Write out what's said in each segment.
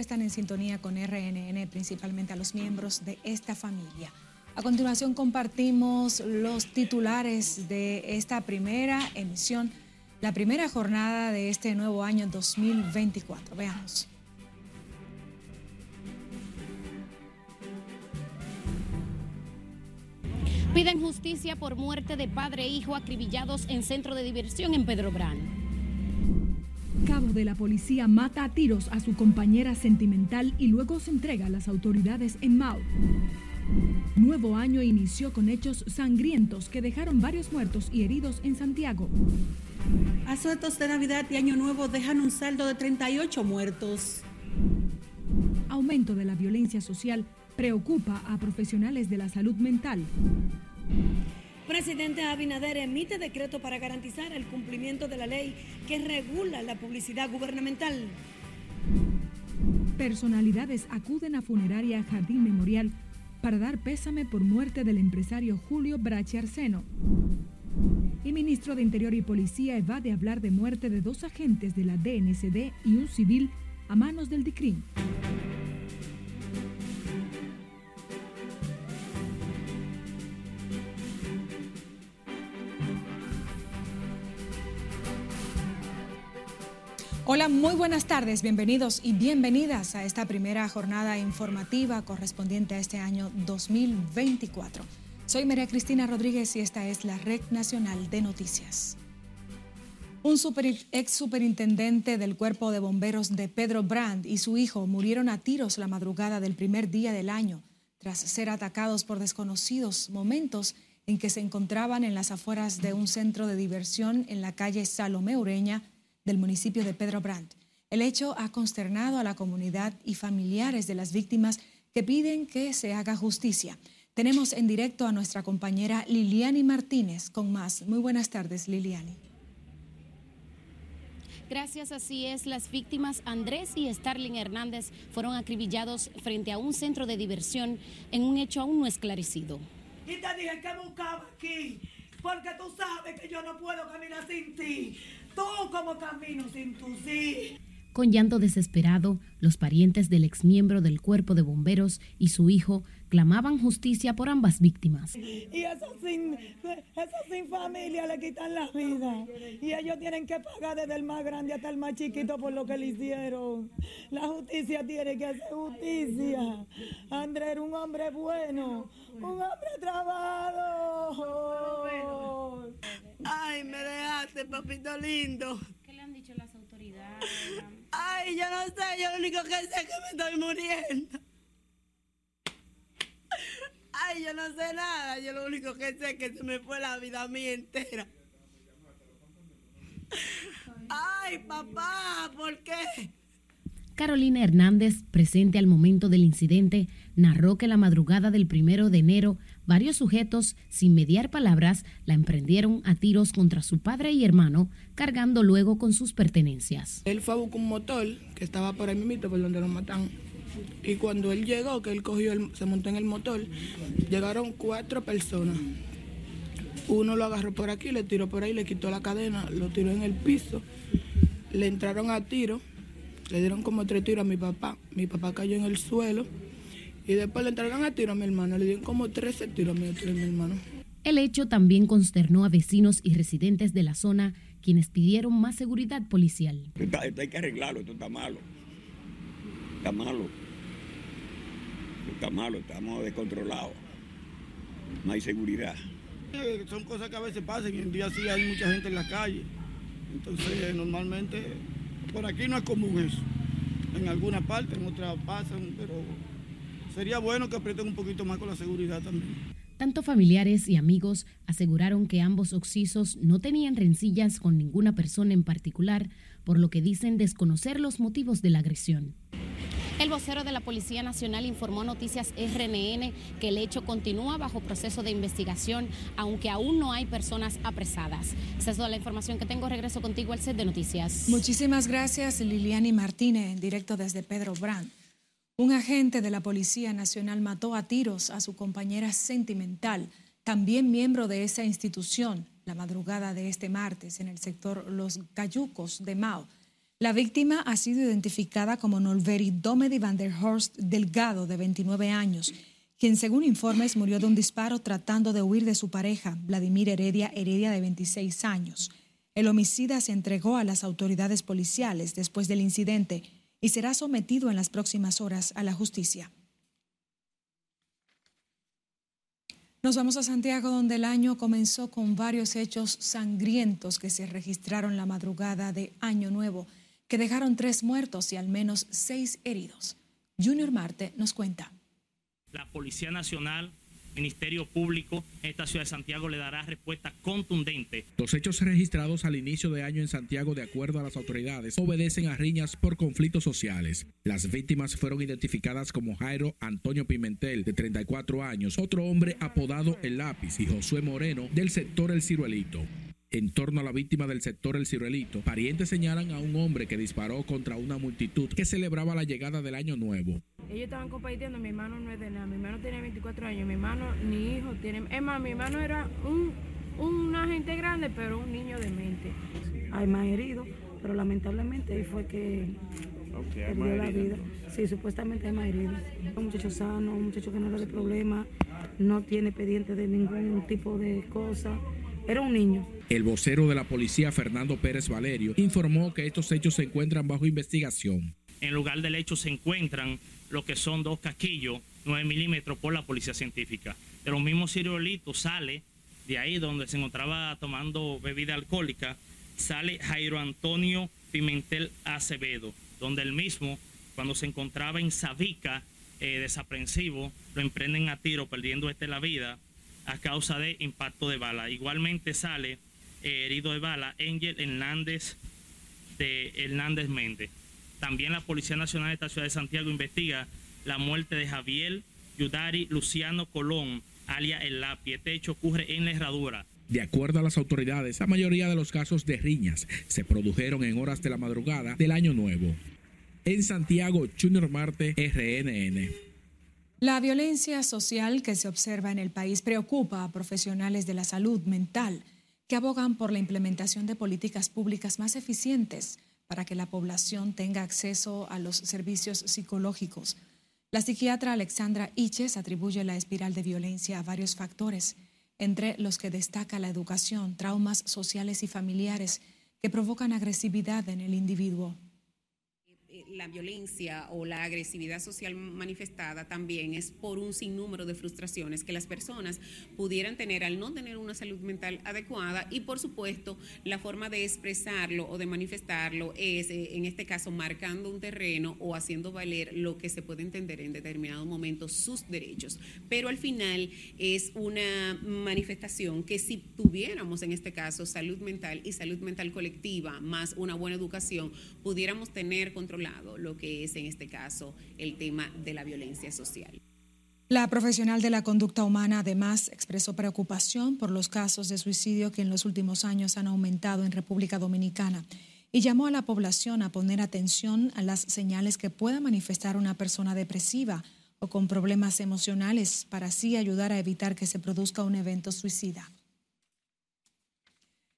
están en sintonía con RNN, principalmente a los miembros de esta familia. A continuación compartimos los titulares de esta primera emisión, la primera jornada de este nuevo año 2024. Veamos. Piden justicia por muerte de padre e hijo acribillados en centro de diversión en Pedro Brán. Cabo de la policía mata a tiros a su compañera sentimental y luego se entrega a las autoridades en Mao. Nuevo año inició con hechos sangrientos que dejaron varios muertos y heridos en Santiago. Asuetos de Navidad y Año Nuevo dejan un saldo de 38 muertos. Aumento de la violencia social preocupa a profesionales de la salud mental. Presidente Abinader emite decreto para garantizar el cumplimiento de la ley que regula la publicidad gubernamental. Personalidades acuden a funeraria Jardín Memorial para dar pésame por muerte del empresario Julio Brache Arseno. El ministro de Interior y Policía evade hablar de muerte de dos agentes de la DNCD y un civil a manos del DICRIM. Hola, muy buenas tardes, bienvenidos y bienvenidas a esta primera jornada informativa correspondiente a este año 2024. Soy María Cristina Rodríguez y esta es la Red Nacional de Noticias. Un ex superintendente del Cuerpo de Bomberos de Pedro Brand y su hijo murieron a tiros la madrugada del primer día del año, tras ser atacados por desconocidos momentos en que se encontraban en las afueras de un centro de diversión en la calle Salomé Ureña, del municipio de Pedro Brandt. El hecho ha consternado a la comunidad y familiares de las víctimas que piden que se haga justicia. Tenemos en directo a nuestra compañera Liliani Martínez con más. Muy buenas tardes, Liliani. Gracias, así es. Las víctimas Andrés y Starling Hernández fueron acribillados frente a un centro de diversión en un hecho aún no esclarecido. Y te dije que buscaba aquí, porque tú sabes que yo no puedo caminar sin ti. Tú como camino sin tu sí. Con llanto desesperado, los parientes del exmiembro del cuerpo de bomberos y su hijo clamaban justicia por ambas víctimas. Y eso sin, eso sin familia le quitan la vida. Y ellos tienen que pagar desde el más grande hasta el más chiquito por lo que le hicieron. La justicia tiene que hacer justicia. Andrés era un hombre bueno, un hombre trabajado. Ay, me dejaste, papito lindo. ¿Qué le han dicho las autoridades? Ay, yo no sé, yo lo único que sé es que me estoy muriendo. Ay, yo no sé nada, yo lo único que sé es que se me fue la vida a mí entera. Ay, papá, ¿por qué? Carolina Hernández, presente al momento del incidente, narró que la madrugada del primero de enero, varios sujetos, sin mediar palabras, la emprendieron a tiros contra su padre y hermano, cargando luego con sus pertenencias. Él fue a buscar un motor que estaba por ahí mismo, por donde lo matan. Y cuando él llegó, que él cogió, se montó en el motor, llegaron cuatro personas. Uno lo agarró por aquí, le tiró por ahí, le quitó la cadena, lo tiró en el piso, le entraron a tiro, le dieron como tres tiros a mi papá. Mi papá cayó en el suelo y después le entraron a tiro a mi hermano, le dieron como 13 tiros a mi, a mi hermano. El hecho también consternó a vecinos y residentes de la zona, quienes pidieron más seguridad policial. Esto, esto hay que arreglarlo, esto está malo. Está malo. Esto está malo, estamos descontrolados. No hay seguridad. Eh, Son cosas que a veces pasan y en día sí hay mucha gente en la calle. Entonces, normalmente, por aquí no es común eso. En alguna parte, en otras pasan, pero sería bueno que aprieten un poquito más con la seguridad también. Tanto familiares y amigos aseguraron que ambos occisos no tenían rencillas con ninguna persona en particular, por lo que dicen desconocer los motivos de la agresión. El vocero de la Policía Nacional informó a Noticias RNN que el hecho continúa bajo proceso de investigación, aunque aún no hay personas apresadas. Esa es toda la información que tengo. Regreso contigo al set de noticias. Muchísimas gracias, Liliani Martínez, en directo desde Pedro Brand. Un agente de la Policía Nacional mató a tiros a su compañera sentimental, también miembro de esa institución, la madrugada de este martes en el sector Los Cayucos de Mao. La víctima ha sido identificada como Nolveri Domedy van der Horst Delgado, de 29 años, quien según informes murió de un disparo tratando de huir de su pareja, Vladimir Heredia Heredia, de 26 años. El homicida se entregó a las autoridades policiales después del incidente y será sometido en las próximas horas a la justicia. Nos vamos a Santiago, donde el año comenzó con varios hechos sangrientos que se registraron la madrugada de Año Nuevo, que dejaron tres muertos y al menos seis heridos. Junior Marte nos cuenta. La Policía Nacional Ministerio Público en esta ciudad de Santiago le dará respuesta contundente. Los hechos registrados al inicio de año en Santiago, de acuerdo a las autoridades, obedecen a riñas por conflictos sociales. Las víctimas fueron identificadas como Jairo Antonio Pimentel, de 34 años, otro hombre apodado El Lápiz, y Josué Moreno, del sector El Ciruelito. En torno a la víctima del sector El Ciruelito, parientes señalan a un hombre que disparó contra una multitud que celebraba la llegada del Año Nuevo. Ellos estaban compartiendo, mi hermano no es de nada, mi hermano tiene 24 años, mi hermano ni hijo tiene... Es más, mi hermano era un, un agente grande, pero un niño de mente. Hay más heridos, pero lamentablemente ahí fue que perdió la vida. Sí, supuestamente hay más heridos. Un muchacho sano, un muchacho que no era de problema, no tiene pendiente de ningún tipo de cosa. Era un niño. El vocero de la policía, Fernando Pérez Valerio, informó que estos hechos se encuentran bajo investigación. En lugar del hecho se encuentran lo que son dos casquillos 9 milímetros por la policía científica. De los mismos ciruelitos sale de ahí donde se encontraba tomando bebida alcohólica, sale Jairo Antonio Pimentel Acevedo, donde el mismo, cuando se encontraba en Sabica, eh, desaprensivo, lo emprenden a tiro, perdiendo este la vida a causa de impacto de bala. Igualmente sale eh, herido de bala Ángel Hernández de Hernández Méndez. También la Policía Nacional de esta ciudad de Santiago investiga la muerte de Javier Yudari Luciano Colón, alias El Lapi. Este hecho ocurre en la herradura. De acuerdo a las autoridades, la mayoría de los casos de riñas se produjeron en horas de la madrugada del año nuevo. En Santiago, Junior Marte, RNN. La violencia social que se observa en el país preocupa a profesionales de la salud mental que abogan por la implementación de políticas públicas más eficientes para que la población tenga acceso a los servicios psicológicos. La psiquiatra Alexandra Iches atribuye la espiral de violencia a varios factores, entre los que destaca la educación, traumas sociales y familiares que provocan agresividad en el individuo la violencia o la agresividad social manifestada también es por un sinnúmero de frustraciones que las personas pudieran tener al no tener una salud mental adecuada y por supuesto la forma de expresarlo o de manifestarlo es eh, en este caso marcando un terreno o haciendo valer lo que se puede entender en determinado momento sus derechos. Pero al final es una manifestación que si tuviéramos en este caso salud mental y salud mental colectiva más una buena educación pudiéramos tener controlado lo que es en este caso el tema de la violencia social. La profesional de la conducta humana además expresó preocupación por los casos de suicidio que en los últimos años han aumentado en República Dominicana y llamó a la población a poner atención a las señales que pueda manifestar una persona depresiva o con problemas emocionales para así ayudar a evitar que se produzca un evento suicida.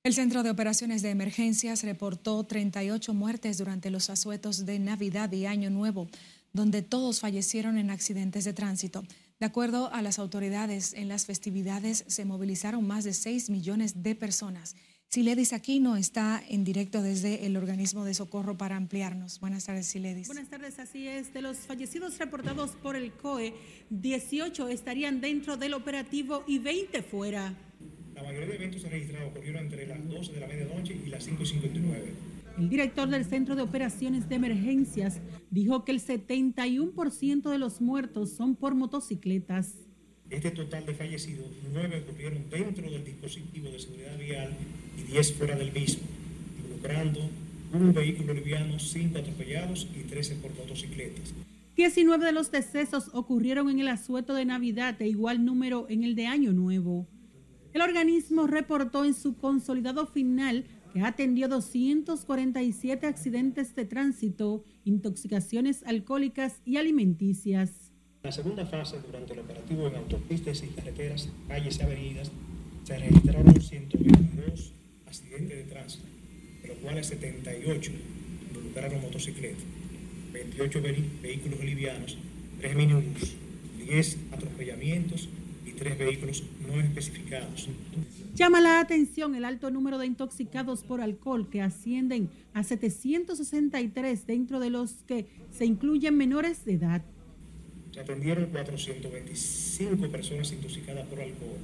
El Centro de Operaciones de Emergencias reportó 38 muertes durante los asuetos de Navidad y Año Nuevo, donde todos fallecieron en accidentes de tránsito. De acuerdo a las autoridades, en las festividades se movilizaron más de 6 millones de personas. Siledis Aquino está en directo desde el organismo de socorro para ampliarnos. Buenas tardes, Siledis. Buenas tardes, así es. De los fallecidos reportados por el COE, 18 estarían dentro del operativo y 20 fuera. La mayoría de eventos registrados ocurrieron entre las 12 de la medianoche y las 5 y 59. El director del Centro de Operaciones de Emergencias dijo que el 71% de los muertos son por motocicletas. Este total de fallecidos, 9 ocurrieron dentro del dispositivo de seguridad vial y 10 fuera del mismo, involucrando un vehículo liviano, 5 atropellados y 13 por motocicletas. 19 de los decesos ocurrieron en el asueto de Navidad, e igual número en el de Año Nuevo. El organismo reportó en su consolidado final que atendió 247 accidentes de tránsito, intoxicaciones alcohólicas y alimenticias. En la segunda fase, durante el operativo en autopistas y carreteras, calles y avenidas, se registraron 122 accidentes de tránsito, de los cuales 78 involucraron motocicletas, 28 vehículos livianos, 3 minibús, 10 atropellamientos 3 vehículos no especificados. Llama la atención el alto número de intoxicados por alcohol que ascienden a 763 dentro de los que se incluyen menores de edad. Se atendieron 425 personas intoxicadas por alcohol.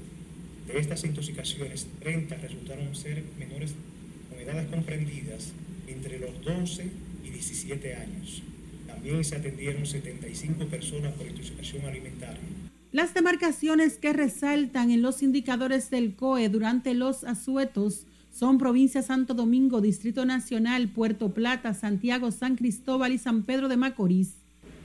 De estas intoxicaciones, 30 resultaron ser menores con edades comprendidas entre los 12 y 17 años. También se atendieron 75 personas por intoxicación alimentaria. Las demarcaciones que resaltan en los indicadores del COE durante los asuetos son provincia Santo Domingo, Distrito Nacional, Puerto Plata, Santiago, San Cristóbal y San Pedro de Macorís.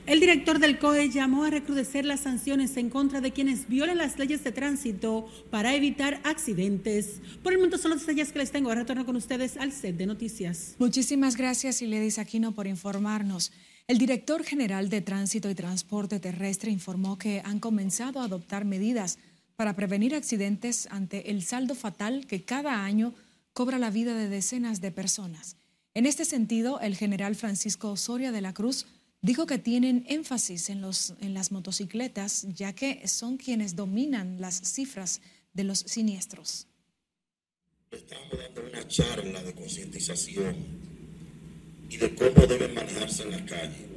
El director del COE llamó a recrudecer las sanciones en contra de quienes violen las leyes de tránsito para evitar accidentes. Por el momento son los detalles que les tengo. Retorno con ustedes al set de noticias. Muchísimas gracias, Iledis Aquino, por informarnos. El director general de Tránsito y Transporte Terrestre informó que han comenzado a adoptar medidas para prevenir accidentes ante el saldo fatal que cada año cobra la vida de decenas de personas. En este sentido, el general Francisco Osoria de la Cruz Dijo que tienen énfasis en, los, en las motocicletas, ya que son quienes dominan las cifras de los siniestros. Estamos dando una charla de concientización y de cómo deben manejarse en la calle.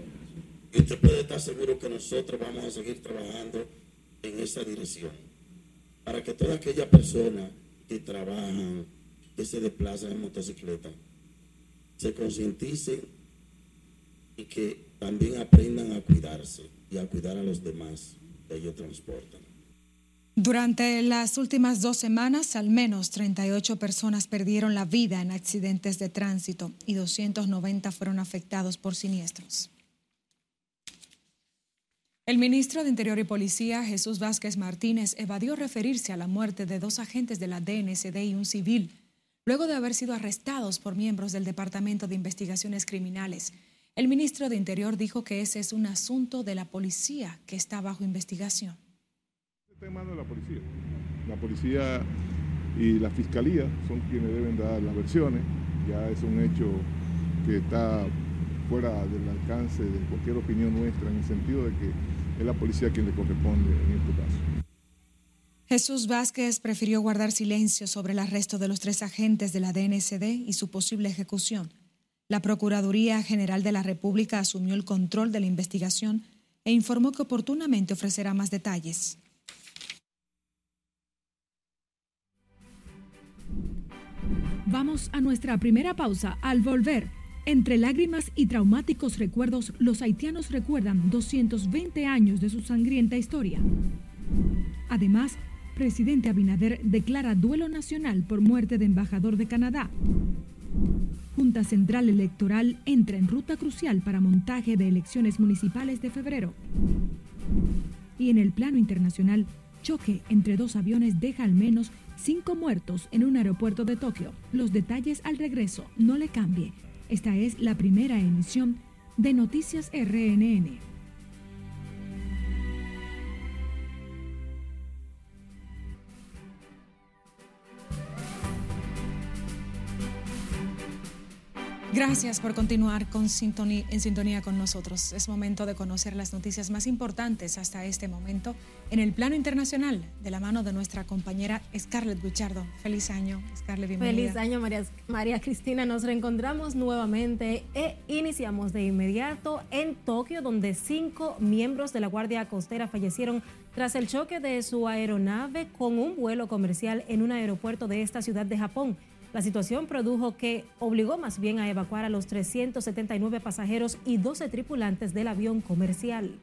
Y usted puede estar seguro que nosotros vamos a seguir trabajando en esa dirección. Para que toda aquella persona que trabajan, que se desplazan en motocicleta, se concienticen y que también aprendan a cuidarse y a cuidar a los demás que ellos transportan. Durante las últimas dos semanas, al menos 38 personas perdieron la vida en accidentes de tránsito y 290 fueron afectados por siniestros. El ministro de Interior y Policía, Jesús Vázquez Martínez, evadió referirse a la muerte de dos agentes de la DNCD y un civil, luego de haber sido arrestados por miembros del Departamento de Investigaciones Criminales el ministro de Interior dijo que ese es un asunto de la policía que está bajo investigación. Está en de la policía. La policía y la fiscalía son quienes deben dar las versiones. Ya es un hecho que está fuera del alcance de cualquier opinión nuestra en el sentido de que es la policía quien le corresponde en este caso. Jesús Vázquez prefirió guardar silencio sobre el arresto de los tres agentes de la DNCD y su posible ejecución. La Procuraduría General de la República asumió el control de la investigación e informó que oportunamente ofrecerá más detalles. Vamos a nuestra primera pausa. Al volver, entre lágrimas y traumáticos recuerdos, los haitianos recuerdan 220 años de su sangrienta historia. Además, presidente Abinader declara duelo nacional por muerte de embajador de Canadá. Junta Central Electoral entra en ruta crucial para montaje de elecciones municipales de febrero. Y en el plano internacional, choque entre dos aviones deja al menos cinco muertos en un aeropuerto de Tokio. Los detalles al regreso, no le cambie. Esta es la primera emisión de Noticias RNN. Gracias por continuar con sintonía, en sintonía con nosotros. Es momento de conocer las noticias más importantes hasta este momento en el plano internacional, de la mano de nuestra compañera Scarlett Guchardo. Feliz año, Scarlett, bienvenida. Feliz año, María, María Cristina. Nos reencontramos nuevamente e iniciamos de inmediato en Tokio, donde cinco miembros de la Guardia Costera fallecieron tras el choque de su aeronave con un vuelo comercial en un aeropuerto de esta ciudad de Japón. La situación produjo que obligó más bien a evacuar a los 379 pasajeros y 12 tripulantes del avión comercial.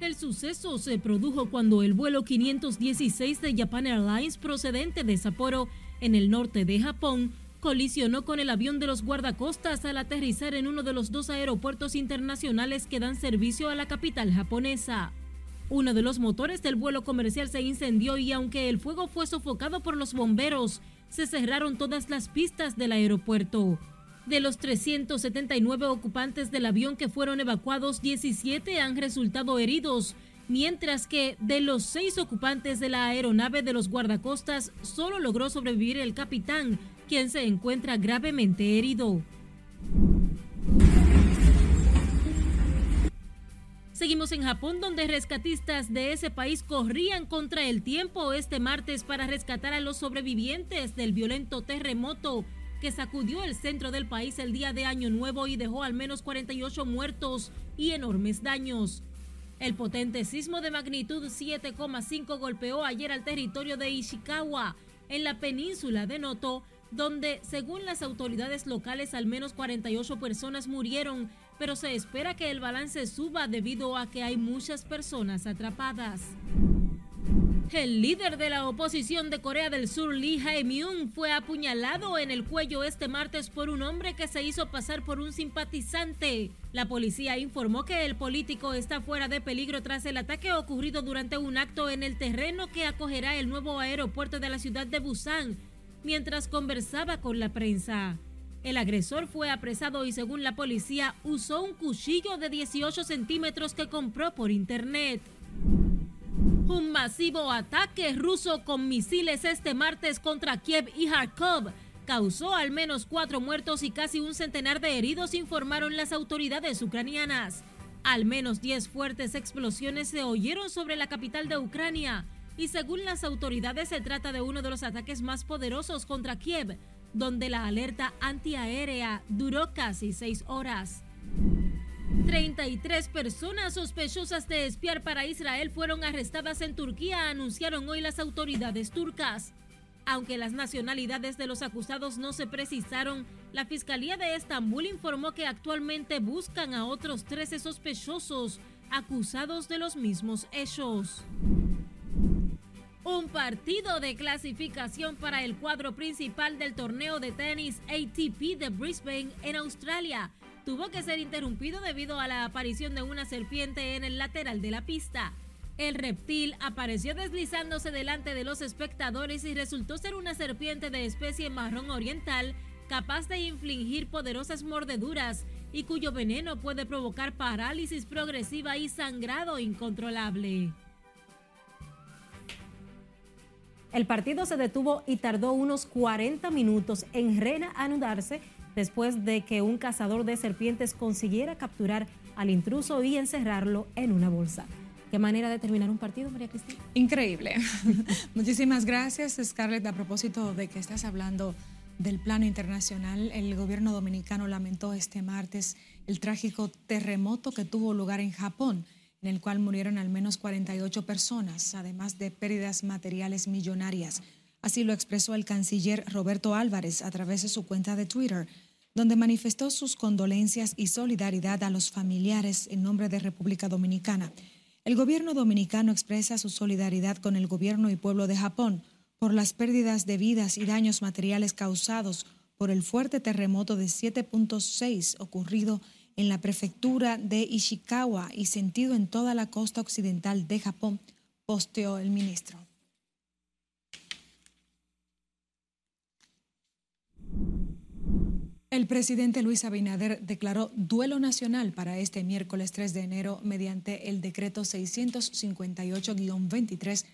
El suceso se produjo cuando el vuelo 516 de Japan Airlines procedente de Sapporo, en el norte de Japón, colisionó con el avión de los guardacostas al aterrizar en uno de los dos aeropuertos internacionales que dan servicio a la capital japonesa. Uno de los motores del vuelo comercial se incendió y aunque el fuego fue sofocado por los bomberos, se cerraron todas las pistas del aeropuerto. De los 379 ocupantes del avión que fueron evacuados, 17 han resultado heridos, mientras que de los seis ocupantes de la aeronave de los guardacostas, solo logró sobrevivir el capitán, quien se encuentra gravemente herido. Seguimos en Japón, donde rescatistas de ese país corrían contra el tiempo este martes para rescatar a los sobrevivientes del violento terremoto que sacudió el centro del país el día de Año Nuevo y dejó al menos 48 muertos y enormes daños. El potente sismo de magnitud 7,5 golpeó ayer al territorio de Ishikawa, en la península de Noto, donde, según las autoridades locales, al menos 48 personas murieron, pero se espera que el balance suba debido a que hay muchas personas atrapadas. El líder de la oposición de Corea del Sur, Lee Jae-myung, fue apuñalado en el cuello este martes por un hombre que se hizo pasar por un simpatizante. La policía informó que el político está fuera de peligro tras el ataque ocurrido durante un acto en el terreno que acogerá el nuevo aeropuerto de la ciudad de Busan, mientras conversaba con la prensa. El agresor fue apresado y según la policía usó un cuchillo de 18 centímetros que compró por internet. Un masivo ataque ruso con misiles este martes contra Kiev y Kharkov causó al menos cuatro muertos y casi un centenar de heridos, informaron las autoridades ucranianas. Al menos 10 fuertes explosiones se oyeron sobre la capital de Ucrania y según las autoridades se trata de uno de los ataques más poderosos contra Kiev, donde la alerta antiaérea duró casi seis horas. 33 personas sospechosas de espiar para Israel fueron arrestadas en Turquía, anunciaron hoy las autoridades turcas. Aunque las nacionalidades de los acusados no se precisaron, la Fiscalía de Estambul informó que actualmente buscan a otros 13 sospechosos acusados de los mismos hechos. Un partido de clasificación para el cuadro principal del torneo de tenis ATP de Brisbane en Australia tuvo que ser interrumpido debido a la aparición de una serpiente en el lateral de la pista. El reptil apareció deslizándose delante de los espectadores y resultó ser una serpiente de especie marrón oriental capaz de infligir poderosas mordeduras y cuyo veneno puede provocar parálisis progresiva y sangrado incontrolable. El partido se detuvo y tardó unos 40 minutos en reanudarse después de que un cazador de serpientes consiguiera capturar al intruso y encerrarlo en una bolsa. ¿Qué manera de terminar un partido, María Cristina? Increíble. Muchísimas gracias, Scarlett. A propósito de que estás hablando del plano internacional, el gobierno dominicano lamentó este martes el trágico terremoto que tuvo lugar en Japón, en el cual murieron al menos 48 personas, además de pérdidas materiales millonarias. Así lo expresó el canciller Roberto Álvarez a través de su cuenta de Twitter donde manifestó sus condolencias y solidaridad a los familiares en nombre de República Dominicana. El gobierno dominicano expresa su solidaridad con el gobierno y pueblo de Japón por las pérdidas de vidas y daños materiales causados por el fuerte terremoto de 7.6 ocurrido en la prefectura de Ishikawa y sentido en toda la costa occidental de Japón, posteó el ministro. El presidente Luis Abinader declaró duelo nacional para este miércoles 3 de enero mediante el decreto 658-23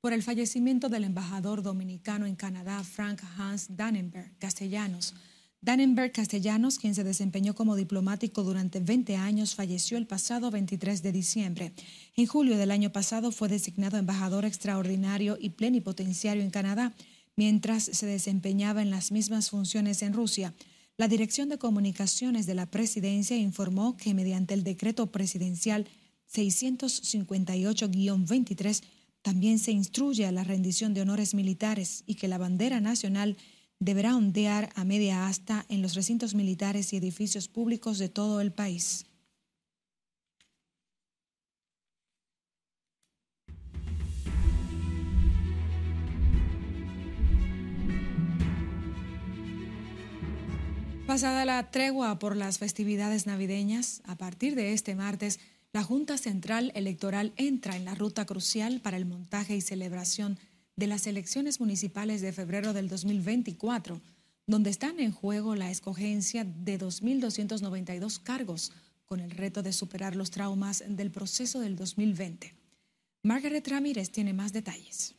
por el fallecimiento del embajador dominicano en Canadá, Frank Hans Dannenberg Castellanos. Dannenberg Castellanos, quien se desempeñó como diplomático durante 20 años, falleció el pasado 23 de diciembre. En julio del año pasado fue designado embajador extraordinario y plenipotenciario en Canadá, mientras se desempeñaba en las mismas funciones en Rusia. La Dirección de Comunicaciones de la Presidencia informó que mediante el decreto presidencial 658-23 también se instruye a la rendición de honores militares y que la bandera nacional deberá ondear a media asta en los recintos militares y edificios públicos de todo el país. Pasada la tregua por las festividades navideñas, a partir de este martes, la Junta Central Electoral entra en la ruta crucial para el montaje y celebración de las elecciones municipales de febrero del 2024, donde están en juego la escogencia de 2.292 cargos con el reto de superar los traumas del proceso del 2020. Margaret Ramírez tiene más detalles.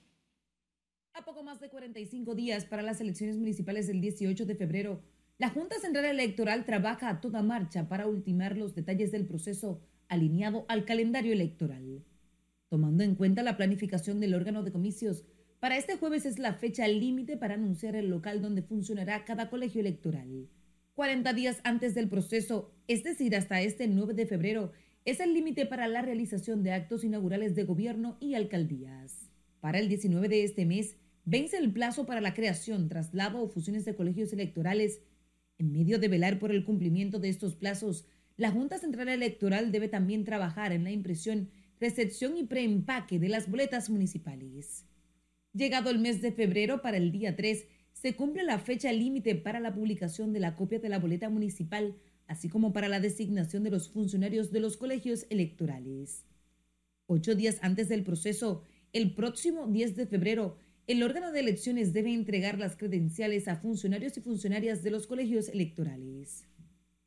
A poco más de 45 días para las elecciones municipales del 18 de febrero, la Junta Central Electoral trabaja a toda marcha para ultimar los detalles del proceso alineado al calendario electoral. Tomando en cuenta la planificación del órgano de comicios, para este jueves es la fecha límite para anunciar el local donde funcionará cada colegio electoral. 40 días antes del proceso, es decir, hasta este 9 de febrero, es el límite para la realización de actos inaugurales de gobierno y alcaldías. Para el 19 de este mes, vence el plazo para la creación, traslado o fusiones de colegios electorales. En medio de velar por el cumplimiento de estos plazos, la Junta Central Electoral debe también trabajar en la impresión, recepción y preempaque de las boletas municipales. Llegado el mes de febrero, para el día 3, se cumple la fecha límite para la publicación de la copia de la boleta municipal, así como para la designación de los funcionarios de los colegios electorales. Ocho días antes del proceso, el próximo 10 de febrero, el órgano de elecciones debe entregar las credenciales a funcionarios y funcionarias de los colegios electorales.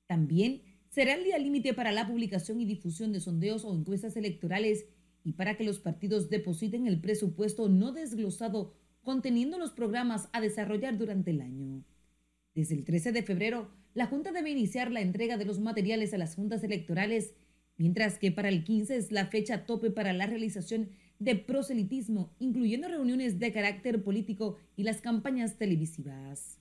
También será el día límite para la publicación y difusión de sondeos o encuestas electorales y para que los partidos depositen el presupuesto no desglosado conteniendo los programas a desarrollar durante el año. Desde el 13 de febrero, la Junta debe iniciar la entrega de los materiales a las juntas electorales, mientras que para el 15 es la fecha tope para la realización de proselitismo, incluyendo reuniones de carácter político y las campañas televisivas.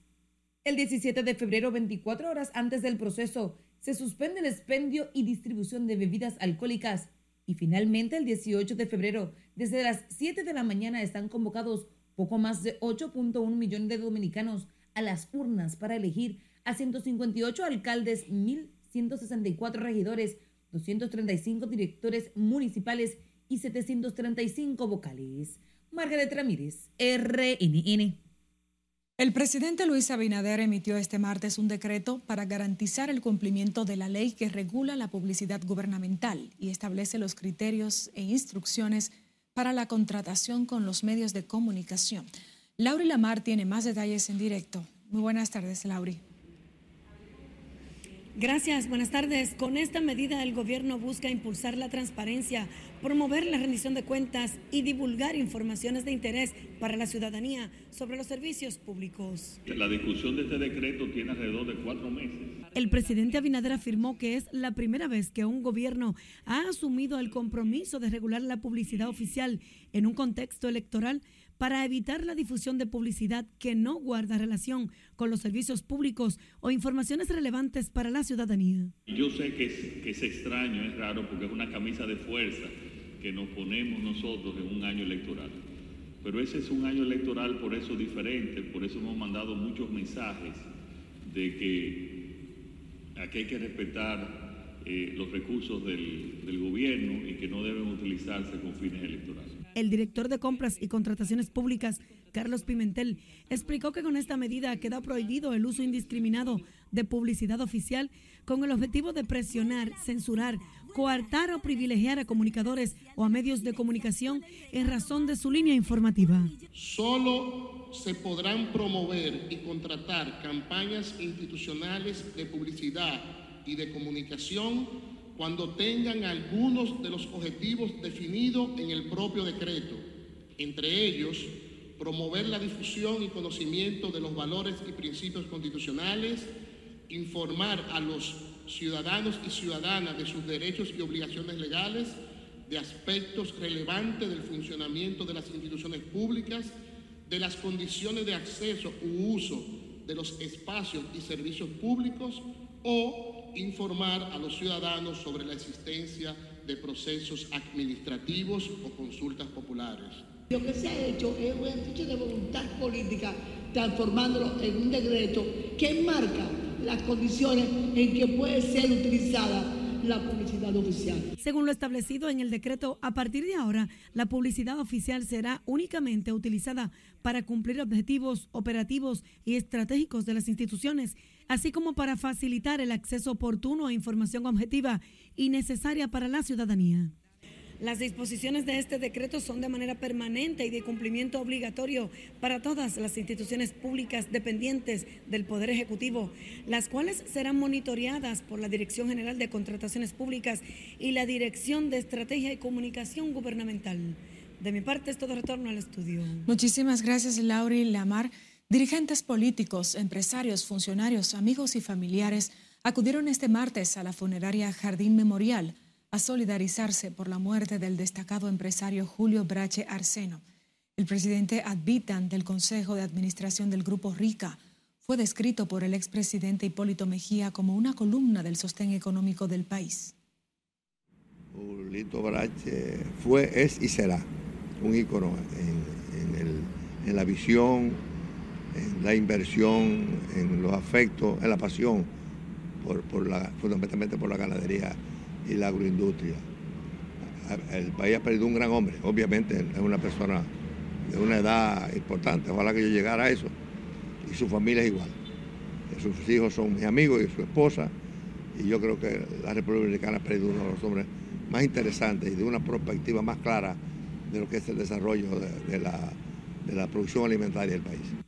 El 17 de febrero, 24 horas antes del proceso, se suspende el expendio y distribución de bebidas alcohólicas y finalmente el 18 de febrero, desde las 7 de la mañana están convocados poco más de 8.1 millones de dominicanos a las urnas para elegir a 158 alcaldes, 1.164 regidores, 235 directores municipales y 735 vocales. Margaret Ramírez, RNN. El presidente Luis Abinader emitió este martes un decreto para garantizar el cumplimiento de la ley que regula la publicidad gubernamental y establece los criterios e instrucciones para la contratación con los medios de comunicación. Lauri Lamar tiene más detalles en directo. Muy buenas tardes, Lauri. Gracias, buenas tardes. Con esta medida el gobierno busca impulsar la transparencia, promover la rendición de cuentas y divulgar informaciones de interés para la ciudadanía sobre los servicios públicos. La discusión de este decreto tiene alrededor de cuatro meses. El presidente Abinader afirmó que es la primera vez que un gobierno ha asumido el compromiso de regular la publicidad oficial en un contexto electoral para evitar la difusión de publicidad que no guarda relación con los servicios públicos o informaciones relevantes para la ciudadanía. Yo sé que es, extraño, es raro, porque es una camisa de fuerza que nos ponemos nosotros en un año electoral. Pero ese es un año electoral por eso diferente, por eso hemos mandado muchos mensajes de que aquí hay que respetar eh, los recursos del gobierno y que no deben utilizarse con fines electorales. El director de compras y contrataciones públicas, Carlos Pimentel, explicó que con esta medida queda prohibido el uso indiscriminado de publicidad oficial con el objetivo de presionar, censurar, coartar o privilegiar a comunicadores o a medios de comunicación en razón de su línea informativa. Solo se podrán promover y contratar campañas institucionales de publicidad y de comunicación cuando tengan algunos de los objetivos definidos en el propio decreto, entre ellos promover la difusión y conocimiento de los valores y principios constitucionales, informar a los ciudadanos y ciudadanas de sus derechos y obligaciones legales, de aspectos relevantes del funcionamiento de las instituciones públicas, de las condiciones de acceso u uso de los espacios y servicios públicos o informar a los ciudadanos sobre la existencia de procesos administrativos o consultas populares. Lo que se ha hecho es un ejercicio de voluntad política, transformándolo en un decreto que marca las condiciones en que puede ser utilizada la publicidad oficial. Según lo establecido en el decreto, a partir de ahora, la publicidad oficial será únicamente utilizada para cumplir objetivos operativos y estratégicos de las instituciones, así como para facilitar el acceso oportuno a información objetiva y necesaria para la ciudadanía. Las disposiciones de este decreto son de manera permanente y de cumplimiento obligatorio para todas las instituciones públicas dependientes del Poder Ejecutivo, las cuales serán monitoreadas por la Dirección General de Contrataciones Públicas y la Dirección de Estrategia y Comunicación Gubernamental. De mi parte es todo retorno al estudio. Muchísimas gracias, Lauri Lamar. Dirigentes políticos, empresarios, funcionarios, amigos y familiares acudieron este martes a la funeraria Jardín Memorial a solidarizarse por la muerte del destacado empresario Julio Brache Arseno. El presidente Advitan del Consejo de Administración del Grupo RICA fue descrito por el expresidente Hipólito Mejía como una columna del sostén económico del país. Julito Brache fue, es y será un ícono en la visión, en la inversión, en los afectos, en la pasión, por, la, fundamentalmente por la ganadería y la agroindustria. El país ha perdido un gran hombre, obviamente es una persona de una edad importante. Ojalá que yo llegara a eso. Y su familia es igual. Sus hijos son mis amigos y su esposa. Y yo creo que la República Dominicana ha perdido uno de los hombres más interesantes y de una perspectiva más clara de lo que es el desarrollo de, la, de la producción alimentaria del país.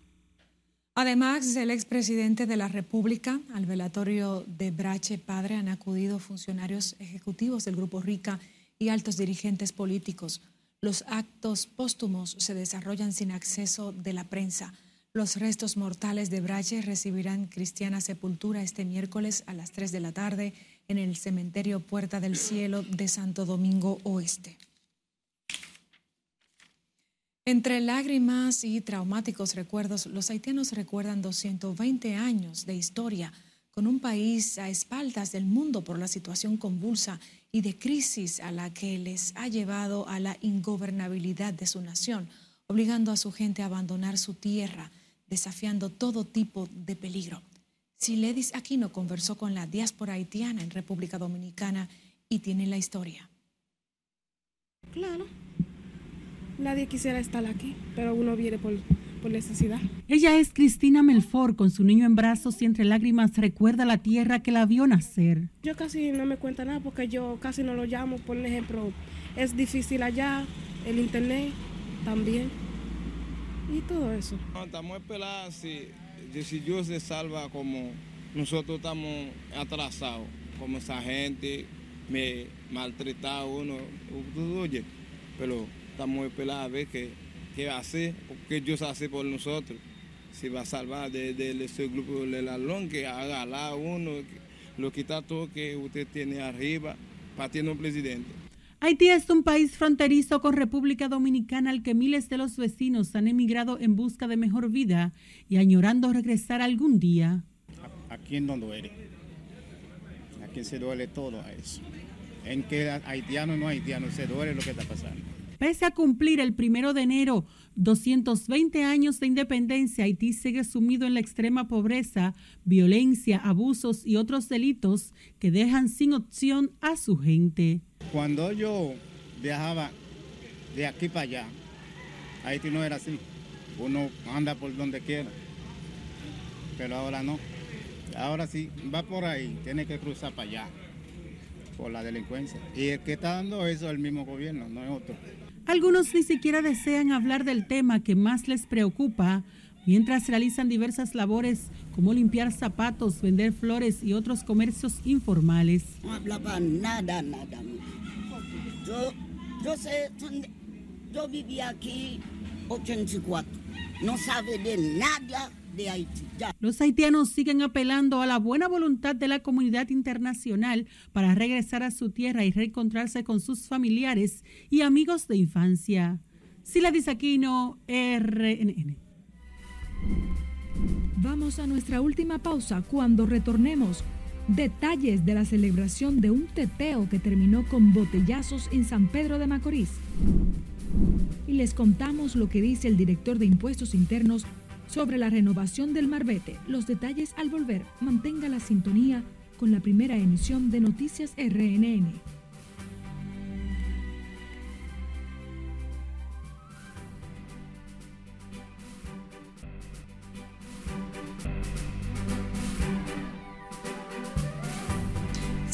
Además, el expresidente de la República, al velatorio de Brache Padre, han acudido funcionarios ejecutivos del Grupo Rica y altos dirigentes políticos. Los actos póstumos se desarrollan sin acceso de la prensa. Los restos mortales de Brache recibirán cristiana sepultura este miércoles a las 3 de la tarde en el cementerio Puerta del Cielo de Santo Domingo Oeste. Entre lágrimas y traumáticos recuerdos, los haitianos recuerdan 220 años de historia con un país a espaldas del mundo por la situación convulsa y de crisis a la que les ha llevado a la ingobernabilidad de su nación, obligando a su gente a abandonar su tierra, desafiando todo tipo de peligro. Siledis Aquino conversó con la diáspora haitiana en República Dominicana y tiene la historia. Claro, nadie quisiera estar aquí, pero uno viene por, por necesidad. Ella es Cristina Melfort, con su niño en brazos y entre lágrimas recuerda la tierra que la vio nacer. Yo casi no me cuenta nada porque yo casi no lo llamo, por ejemplo, es difícil allá, el internet también y todo eso. estamos esperando si, si Dios se salva como nosotros estamos atrasados, como esa gente me maltrata uno, oye, pero estamos esperando a ver qué, qué hace, qué Dios hace por nosotros. Si va a salvar de, ese grupo del alón, que haga la uno, lo quita todo que usted tiene arriba, partiendo un presidente. Haití es un país fronterizo con República Dominicana al que miles de los vecinos han emigrado en busca de mejor vida y añorando regresar algún día. ¿A quién no duele? ¿A quién se duele todo a eso? En que haitiano o no haitiano se duele lo que está pasando. Pese a cumplir el primero de enero 220 años de independencia, Haití sigue sumido en la extrema pobreza, violencia, abusos y otros delitos que dejan sin opción a su gente. Cuando yo viajaba de aquí para allá, Haití no era así. Uno anda por donde quiera, pero ahora no. Ahora sí, va por ahí, tiene que cruzar para allá por la delincuencia. Y el que está dando eso es el mismo gobierno, no es otro. Algunos ni siquiera desean hablar del tema que más les preocupa, mientras realizan diversas labores como limpiar zapatos, vender flores y otros comercios informales. No hablaba nada, nada. Yo, yo sé, yo vivía aquí 84. No sabe de nada los haitianos siguen apelando a la buena voluntad de la comunidad internacional para regresar a su tierra y reencontrarse con sus familiares y amigos de infancia. Sila Disaquino, RNN. Vamos a nuestra última pausa cuando retornemos. Detalles de la celebración de un teteo que terminó con botellazos en San Pedro de Macorís. Y les contamos lo que dice el director de Impuestos Internos sobre la renovación del Marbete. Los detalles al volver. Mantenga la sintonía con la primera emisión de Noticias RNN.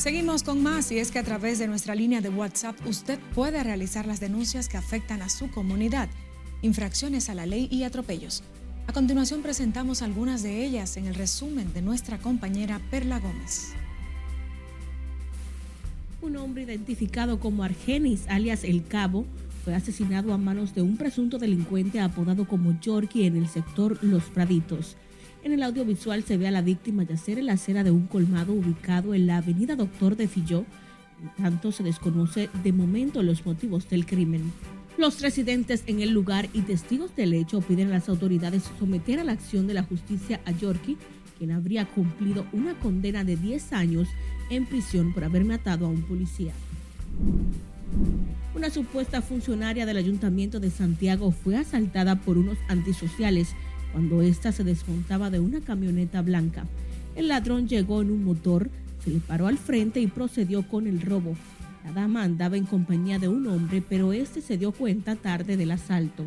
Seguimos con más y es que a través de nuestra línea de WhatsApp usted puede realizar las denuncias que afectan a su comunidad, infracciones a la ley y atropellos. A continuación presentamos algunas de ellas en el resumen de nuestra compañera Perla Gómez. Un hombre identificado como Argenis, alias El Cabo, fue asesinado a manos de un presunto delincuente apodado como Yorkie en el sector Los Praditos. En el audiovisual se ve a la víctima yacer en la acera de un colmado ubicado en la avenida Doctor de Filló, tanto, se desconoce de momento los motivos del crimen. Los residentes en el lugar y testigos del hecho piden a las autoridades someter a la acción de la justicia a Yorkie, quien habría cumplido una condena de 10 años en prisión por haber matado a un policía. Una supuesta funcionaria del Ayuntamiento de Santiago fue asaltada por unos antisociales cuando ésta se desmontaba de una camioneta blanca. El ladrón llegó en un motor, se le paró al frente y procedió con el robo. La dama andaba en compañía de un hombre, pero este se dio cuenta tarde del asalto.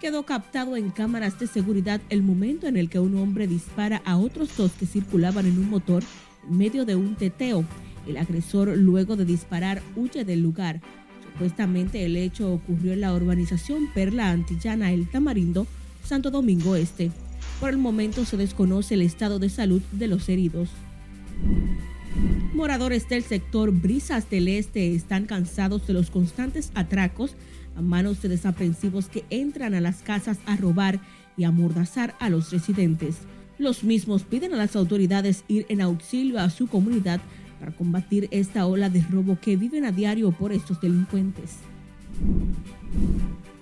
Quedó captado en cámaras de seguridad el momento en el que un hombre dispara a otros dos que circulaban en un motor en medio de un teteo. El agresor, luego de disparar, huye del lugar. Supuestamente el hecho ocurrió en la urbanización Perla Antillana El Tamarindo, Santo Domingo Este. Por el momento se desconoce el estado de salud de los heridos. Moradores del sector Brisas del Este están cansados de los constantes atracos a manos de desaprensivos que entran a las casas a robar y amordazar a los residentes. Los mismos piden a las autoridades ir en auxilio a su comunidad para combatir esta ola de robo que viven a diario por estos delincuentes.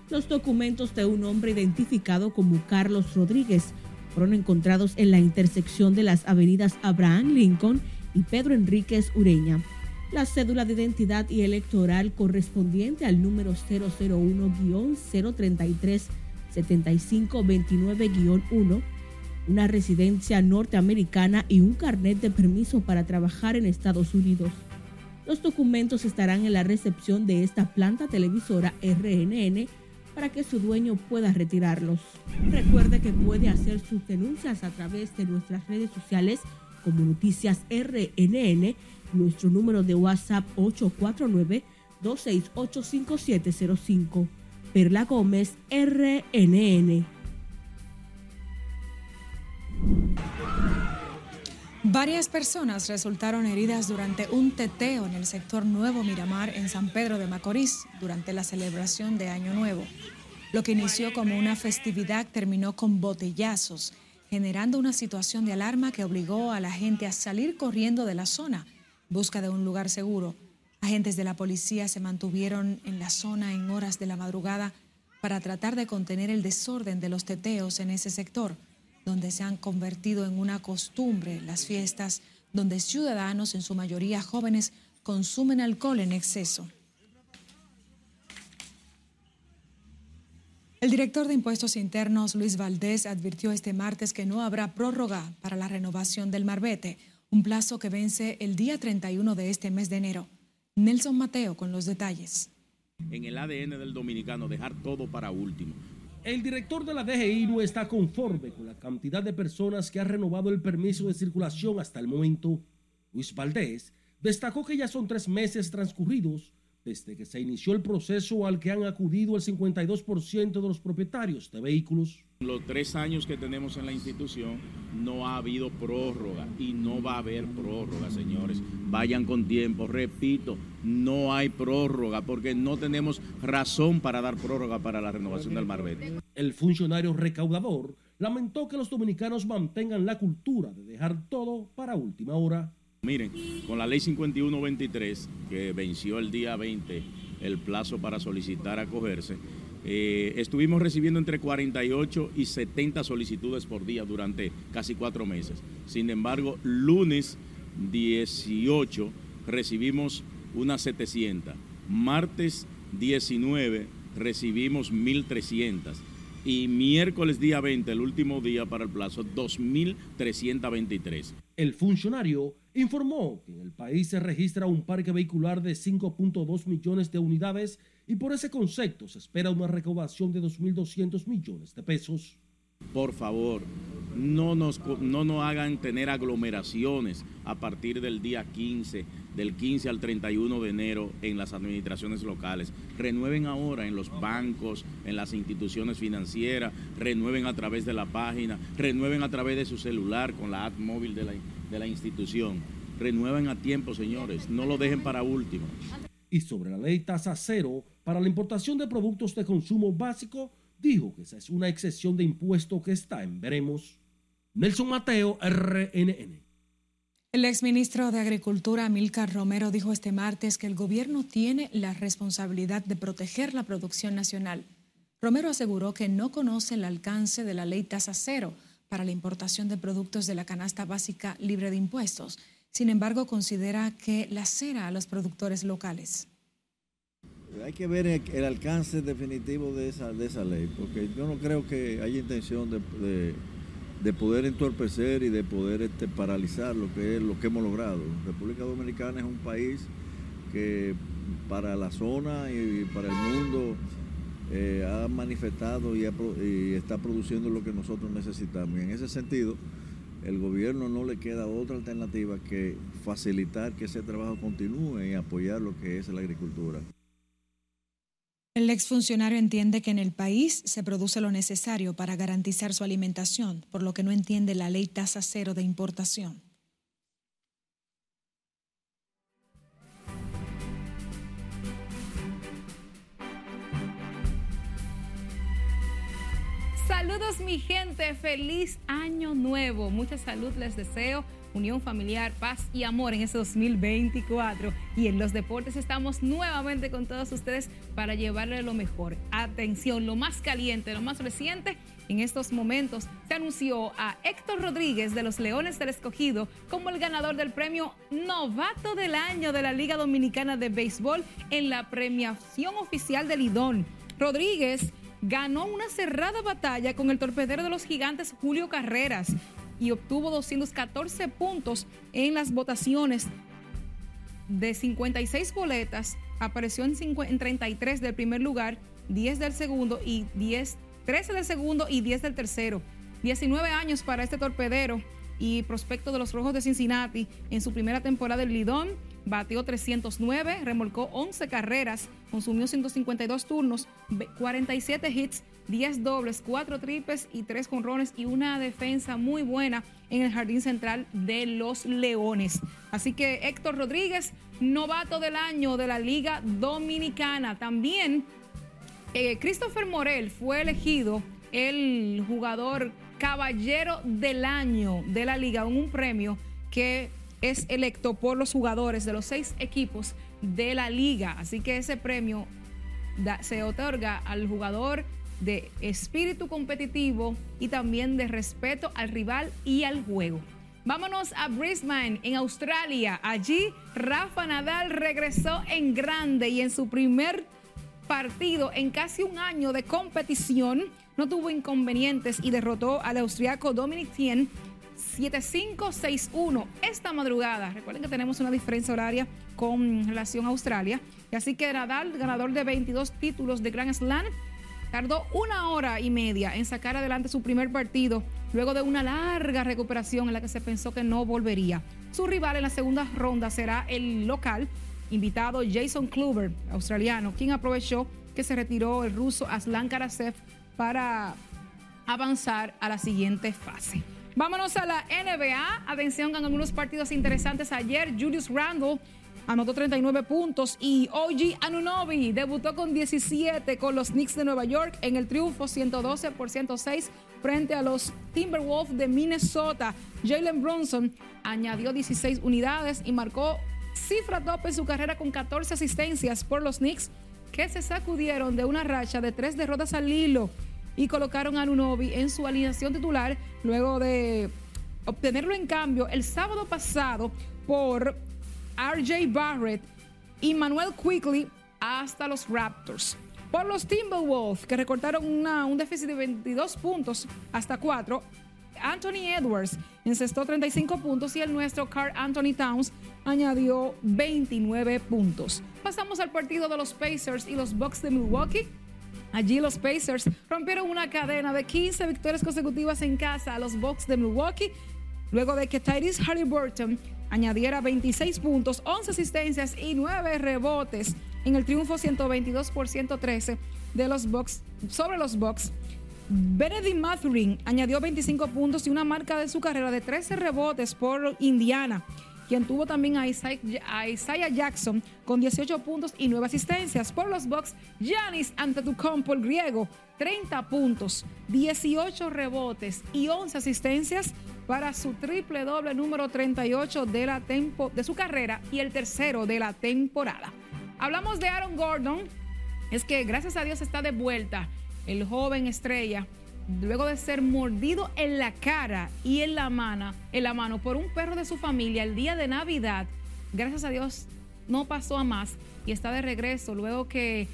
Los documentos de un hombre identificado como Carlos Rodríguez fueron encontrados en la intersección de las avenidas Abraham Lincoln y Pedro Enríquez Ureña. La cédula de identidad y electoral correspondiente al número 001-033-7529-1, una residencia norteamericana y un carnet de permiso para trabajar en Estados Unidos. Los documentos estarán en la recepción de esta planta televisora RNN para que su dueño pueda retirarlos. Recuerde que puede hacer sus denuncias a través de nuestras redes sociales como Noticias RNN, nuestro número de WhatsApp 849-268-5705. Perla Gómez, RNN. Varias personas resultaron heridas durante un teteo en el sector Nuevo Miramar en San Pedro de Macorís durante la celebración de Año Nuevo. Lo que inició como una festividad terminó con botellazos, generando una situación de alarma que obligó a la gente a salir corriendo de la zona, busca de un lugar seguro. Agentes de la policía se mantuvieron en la zona en horas de la madrugada para tratar de contener el desorden de los teteos en ese sector donde se han convertido en una costumbre las fiestas donde ciudadanos, en su mayoría jóvenes, consumen alcohol en exceso. El director de Impuestos Internos, Luis Valdés, advirtió este martes que no habrá prórroga para la renovación del Marbete, un plazo que vence el día 31 de este mes de enero. Nelson Mateo con los detalles. En el ADN del dominicano, dejar todo para último. El director de la DGI no está conforme con la cantidad de personas que ha renovado el permiso de circulación hasta el momento. Luis Valdés destacó que ya son tres meses transcurridos desde que se inició el proceso al que han acudido el 52% de los propietarios de vehículos. Los tres años que tenemos en la institución no ha habido prórroga y no va a haber prórroga, señores. Vayan con tiempo, repito, no hay prórroga porque no tenemos razón para dar prórroga para la renovación del Marbete. El funcionario recaudador lamentó que los dominicanos mantengan la cultura de dejar todo para última hora. Miren, con la ley 5123, que venció el día 20 el plazo para solicitar acogerse, eh, estuvimos recibiendo entre 48 y 70 solicitudes por día durante casi cuatro meses. Sin embargo, lunes 18 recibimos unas 700. Martes 19 recibimos 1.300. Y miércoles día 20, el último día para el plazo, 2.323. El funcionario informó que en el país se registra un parque vehicular de 5.2 millones de unidades y por ese concepto se espera una recaudación de 2.200 millones de pesos. Por favor, no nos, no nos hagan tener aglomeraciones a partir del día 15, del 15 al 31 de enero en las administraciones locales. Renueven ahora en los bancos, en las instituciones financieras, renueven a través de la página, renueven a través de su celular con la app móvil de la, de la institución. Renueven a tiempo, señores, no lo dejen para último. Y sobre la ley tasa cero para la importación de productos de consumo básico, dijo que esa es una excepción de impuesto que está en veremos. Nelson Mateo, RNN. El exministro de Agricultura, Milcar Romero, dijo este martes que el gobierno tiene la responsabilidad de proteger la producción nacional. Romero aseguró que no conoce el alcance de la ley tasa cero para la importación de productos de la canasta básica libre de impuestos. Sin embargo, considera que la cera a los productores locales. Hay que ver el, alcance definitivo de esa, de esa ley, porque yo no creo que haya intención de de poder entorpecer y de poder este, paralizar lo que es lo que hemos logrado. República Dominicana es un país que para la zona y para el mundo eh, ha manifestado y, y, está produciendo lo que nosotros necesitamos. Y en ese sentido, el gobierno no le queda otra alternativa que facilitar que ese trabajo continúe y apoyar lo que es la agricultura. El exfuncionario entiende que en el país se produce lo necesario para garantizar su alimentación, por lo que no entiende la ley tasa cero de importación. Saludos mi gente, feliz año nuevo, mucha salud les deseo unión familiar, paz y amor en ese 2024. Y en los deportes estamos nuevamente con todos ustedes para llevarle lo mejor. Atención, lo más caliente, lo más reciente. En estos momentos se anunció a Héctor Rodríguez de los Leones del Escogido como el ganador del premio Novato del Año de la Liga Dominicana de Béisbol en la premiación oficial del Lidón. Rodríguez ganó una cerrada batalla con el torpedero de los gigantes Julio Carreras y obtuvo 214 puntos en las votaciones. De 56 boletas, apareció en, 33 del primer lugar, 10 del segundo y 10, 13 del segundo y 10 del tercero. 19 años para este torpedero y prospecto de los Rojos de Cincinnati en su primera temporada del Lidón. Batió 309, remolcó 11 carreras, consumió 152 turnos, 47 hits 10 dobles, 4 triples y 3 jonrones y una defensa muy buena en el jardín central de los Leones. Así que Héctor Rodríguez, novato del año de la Liga Dominicana. También eh, Christopher Morel fue elegido el jugador caballero del año de la liga, un premio que es electo por los jugadores de los seis equipos de la liga. Así que ese premio se otorga al jugador de espíritu competitivo y también de respeto al rival y al juego. Vámonos a Brisbane, en Australia. Allí Rafa Nadal regresó en grande y en su primer partido en casi un año de competición no tuvo inconvenientes y derrotó al austriaco Dominic Thiem 7-5-6-1 esta madrugada. Recuerden que tenemos una diferencia horaria con relación a Australia. Y así que Nadal, ganador de 22 títulos de Grand Slam, Tardó una hora y media en sacar adelante su primer partido luego de una larga recuperación en la que se pensó que no volvería. Su rival en la segunda ronda será el local invitado Jason Kluber, australiano, quien aprovechó que se retiró el ruso Aslan Karasev para avanzar a la siguiente fase. Vámonos a la NBA. Atención con algunos partidos interesantes ayer. Julius Randle anotó 39 puntos y OG Anunobi debutó con 17 con los Knicks de Nueva York en el triunfo 112 por 106 frente a los Timberwolves de Minnesota. Jalen Bronson añadió 16 unidades y marcó cifra top en su carrera con 14 asistencias por los Knicks que se sacudieron de una racha de tres derrotas al hilo y colocaron a Anunobi en su alineación titular luego de obtenerlo en cambio el sábado pasado por RJ Barrett y Manuel Quickly hasta los Raptors. Por los Timberwolves, que recortaron un déficit de 22 puntos hasta 4, Anthony Edwards encestó 35 puntos y el nuestro Carl Anthony Towns añadió 29 puntos. Pasamos al partido de los Pacers y los Bucks de Milwaukee. Allí los Pacers rompieron una cadena de 15 victorias consecutivas en casa a los Bucks de Milwaukee, luego de que Tyrese Halliburton añadiera 26 puntos, 11 asistencias y 9 rebotes en el triunfo 122 por 113 de los Bucks sobre los Bucks. Benedict Mathurin añadió 25 puntos y una marca de su carrera de 13 rebotes por Indiana, quien tuvo también a Isaiah, Jackson con 18 puntos y 9 asistencias. Por los Bucks, Giannis Antetokounmpo, el griego, 30 puntos, 18 rebotes y 11 asistencias para su triple doble número 38 de, la tempo, de su carrera y el tercero de la temporada. Hablamos de Aaron Gordon, es que gracias a Dios está de vuelta el joven estrella luego de ser mordido en la cara y en la mano, en la mano por un perro de su familia el día de Navidad. Gracias a Dios no pasó a más y está de regreso luego que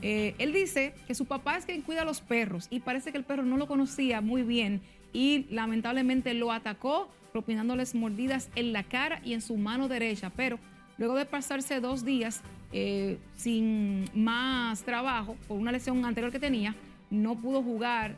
eh, él dice que su papá es quien cuida a los perros y parece que el perro no lo conocía muy bien y lamentablemente lo atacó propinándoles mordidas en la cara y en su mano derecha, pero luego de pasarse dos días eh, sin más trabajo por una lesión anterior que tenía, no pudo jugar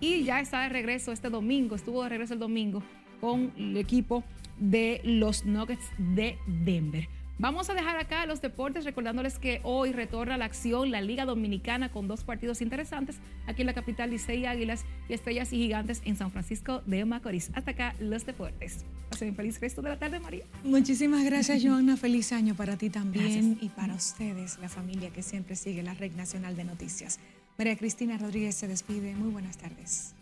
y ya está de regreso este domingo, estuvo de regreso el domingo con el equipo de los Nuggets de Denver. Vamos a dejar acá los deportes recordándoles que hoy retorna la acción la Liga Dominicana con dos partidos interesantes aquí en la capital Licey Águilas y Estrellas y Gigantes en San Francisco de Macorís. Hasta acá los deportes. Pasen un feliz resto de la tarde, María. Muchísimas gracias, Joana. Feliz año para ti también y para ustedes, la familia que siempre sigue la Red Nacional de Noticias. María Cristina Rodríguez se despide. Muy buenas tardes.